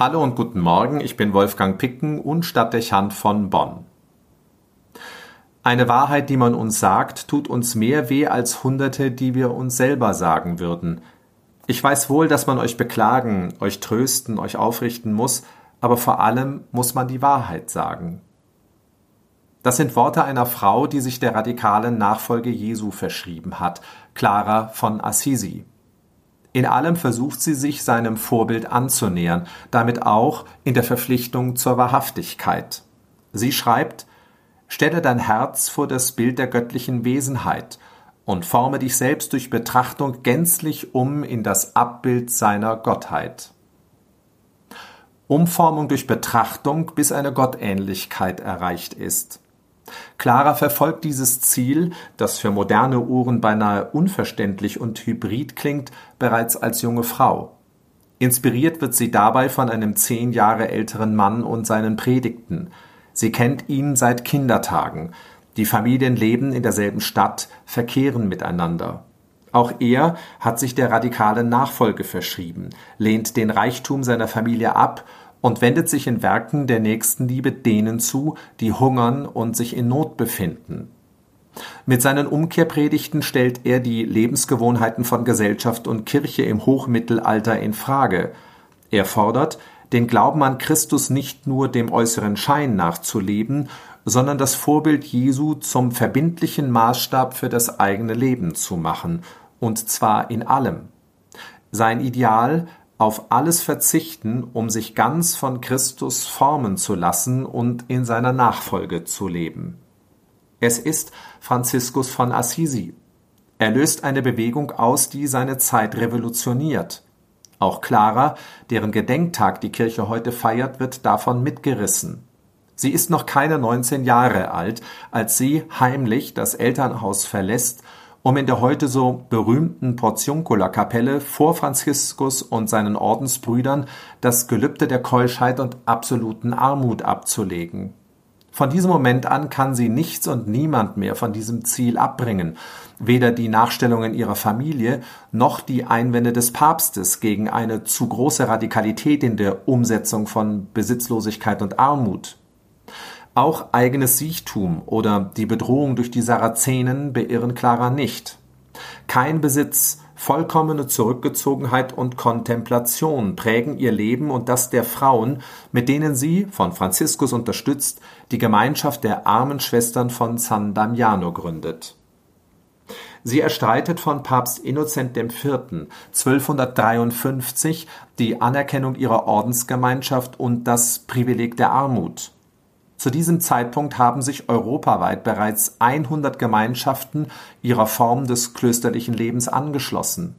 Hallo und guten Morgen, ich bin Wolfgang Picken und Stadtdechant von Bonn. Eine Wahrheit, die man uns sagt, tut uns mehr weh als Hunderte, die wir uns selber sagen würden. Ich weiß wohl, dass man euch beklagen, euch trösten, euch aufrichten muss, aber vor allem muss man die Wahrheit sagen. Das sind Worte einer Frau, die sich der radikalen Nachfolge Jesu verschrieben hat, Clara von Assisi. In allem versucht sie sich seinem Vorbild anzunähern, damit auch in der Verpflichtung zur Wahrhaftigkeit. Sie schreibt Stelle dein Herz vor das Bild der göttlichen Wesenheit und forme dich selbst durch Betrachtung gänzlich um in das Abbild seiner Gottheit. Umformung durch Betrachtung, bis eine Gottähnlichkeit erreicht ist. Clara verfolgt dieses Ziel, das für moderne Ohren beinahe unverständlich und hybrid klingt, bereits als junge Frau. Inspiriert wird sie dabei von einem zehn Jahre älteren Mann und seinen Predigten. Sie kennt ihn seit Kindertagen. Die Familien leben in derselben Stadt, verkehren miteinander. Auch er hat sich der radikalen Nachfolge verschrieben, lehnt den Reichtum seiner Familie ab und wendet sich in Werken der Nächstenliebe denen zu, die hungern und sich in Not befinden. Mit seinen Umkehrpredigten stellt er die Lebensgewohnheiten von Gesellschaft und Kirche im Hochmittelalter in Frage. Er fordert, den Glauben an Christus nicht nur dem äußeren Schein nachzuleben, sondern das Vorbild Jesu zum verbindlichen Maßstab für das eigene Leben zu machen, und zwar in allem. Sein Ideal, auf alles verzichten, um sich ganz von Christus formen zu lassen und in seiner Nachfolge zu leben. Es ist Franziskus von Assisi. Er löst eine Bewegung aus, die seine Zeit revolutioniert. Auch Clara, deren Gedenktag die Kirche heute feiert, wird davon mitgerissen. Sie ist noch keine 19 Jahre alt, als sie heimlich das Elternhaus verlässt um in der heute so berühmten Portiuncula-Kapelle vor Franziskus und seinen Ordensbrüdern das Gelübde der Keuschheit und absoluten Armut abzulegen. Von diesem Moment an kann sie nichts und niemand mehr von diesem Ziel abbringen, weder die Nachstellungen ihrer Familie noch die Einwände des Papstes gegen eine zu große Radikalität in der Umsetzung von Besitzlosigkeit und Armut. Auch eigenes Siechtum oder die Bedrohung durch die Sarazenen beirren Clara nicht. Kein Besitz, vollkommene Zurückgezogenheit und Kontemplation prägen ihr Leben und das der Frauen, mit denen sie, von Franziskus unterstützt, die Gemeinschaft der armen Schwestern von San Damiano gründet. Sie erstreitet von Papst Innozent IV. 1253 die Anerkennung ihrer Ordensgemeinschaft und das Privileg der Armut. Zu diesem Zeitpunkt haben sich europaweit bereits 100 Gemeinschaften ihrer Form des klösterlichen Lebens angeschlossen.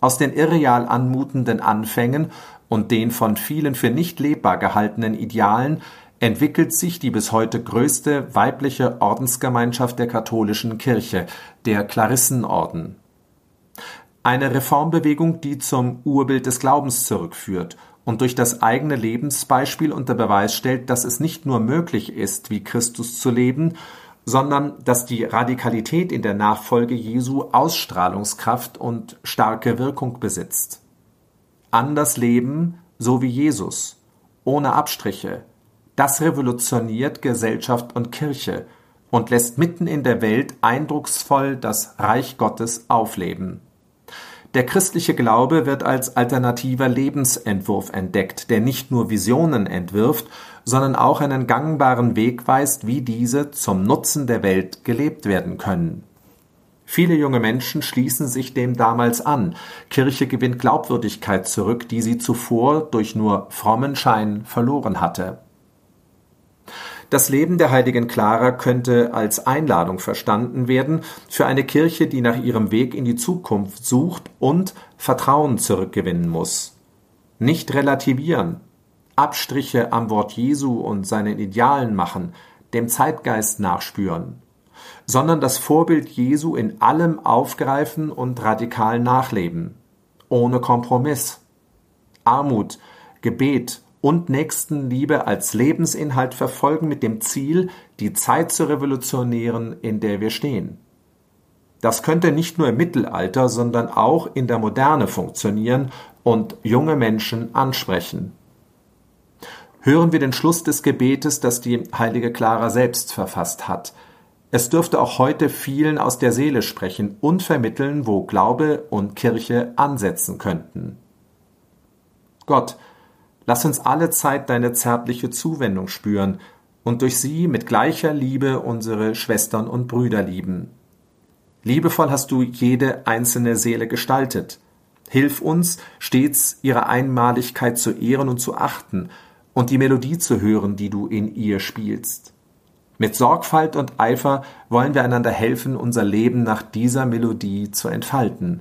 Aus den irreal anmutenden Anfängen und den von vielen für nicht lebbar gehaltenen Idealen entwickelt sich die bis heute größte weibliche Ordensgemeinschaft der katholischen Kirche, der Klarissenorden. Eine Reformbewegung, die zum Urbild des Glaubens zurückführt und durch das eigene Lebensbeispiel unter Beweis stellt, dass es nicht nur möglich ist, wie Christus zu leben, sondern dass die Radikalität in der Nachfolge Jesu Ausstrahlungskraft und starke Wirkung besitzt. Anders leben, so wie Jesus, ohne Abstriche, das revolutioniert Gesellschaft und Kirche und lässt mitten in der Welt eindrucksvoll das Reich Gottes aufleben. Der christliche Glaube wird als alternativer Lebensentwurf entdeckt, der nicht nur Visionen entwirft, sondern auch einen gangbaren Weg weist, wie diese zum Nutzen der Welt gelebt werden können. Viele junge Menschen schließen sich dem damals an. Kirche gewinnt Glaubwürdigkeit zurück, die sie zuvor durch nur frommen Schein verloren hatte. Das Leben der heiligen Clara könnte als Einladung verstanden werden für eine Kirche, die nach ihrem Weg in die Zukunft sucht und Vertrauen zurückgewinnen muss. Nicht relativieren, Abstriche am Wort Jesu und seinen Idealen machen, dem Zeitgeist nachspüren, sondern das Vorbild Jesu in allem aufgreifen und radikal nachleben, ohne Kompromiss. Armut, Gebet und Nächstenliebe als Lebensinhalt verfolgen mit dem Ziel, die Zeit zu revolutionieren, in der wir stehen. Das könnte nicht nur im Mittelalter, sondern auch in der Moderne funktionieren und junge Menschen ansprechen. hören wir den Schluss des Gebetes, das die heilige Clara selbst verfasst hat. Es dürfte auch heute vielen aus der Seele sprechen und vermitteln, wo Glaube und Kirche ansetzen könnten. Gott, lass uns alle Zeit deine zärtliche Zuwendung spüren und durch sie mit gleicher Liebe unsere Schwestern und Brüder lieben. Liebevoll hast du jede einzelne Seele gestaltet. Hilf uns, stets ihre Einmaligkeit zu ehren und zu achten und die Melodie zu hören, die du in ihr spielst. Mit Sorgfalt und Eifer wollen wir einander helfen, unser Leben nach dieser Melodie zu entfalten.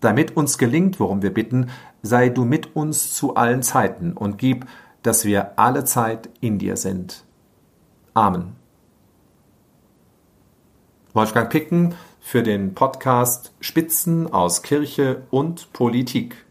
Damit uns gelingt, worum wir bitten, sei du mit uns zu allen Zeiten und gib, dass wir alle Zeit in dir sind. Amen. Wolfgang Picken für den Podcast Spitzen aus Kirche und Politik.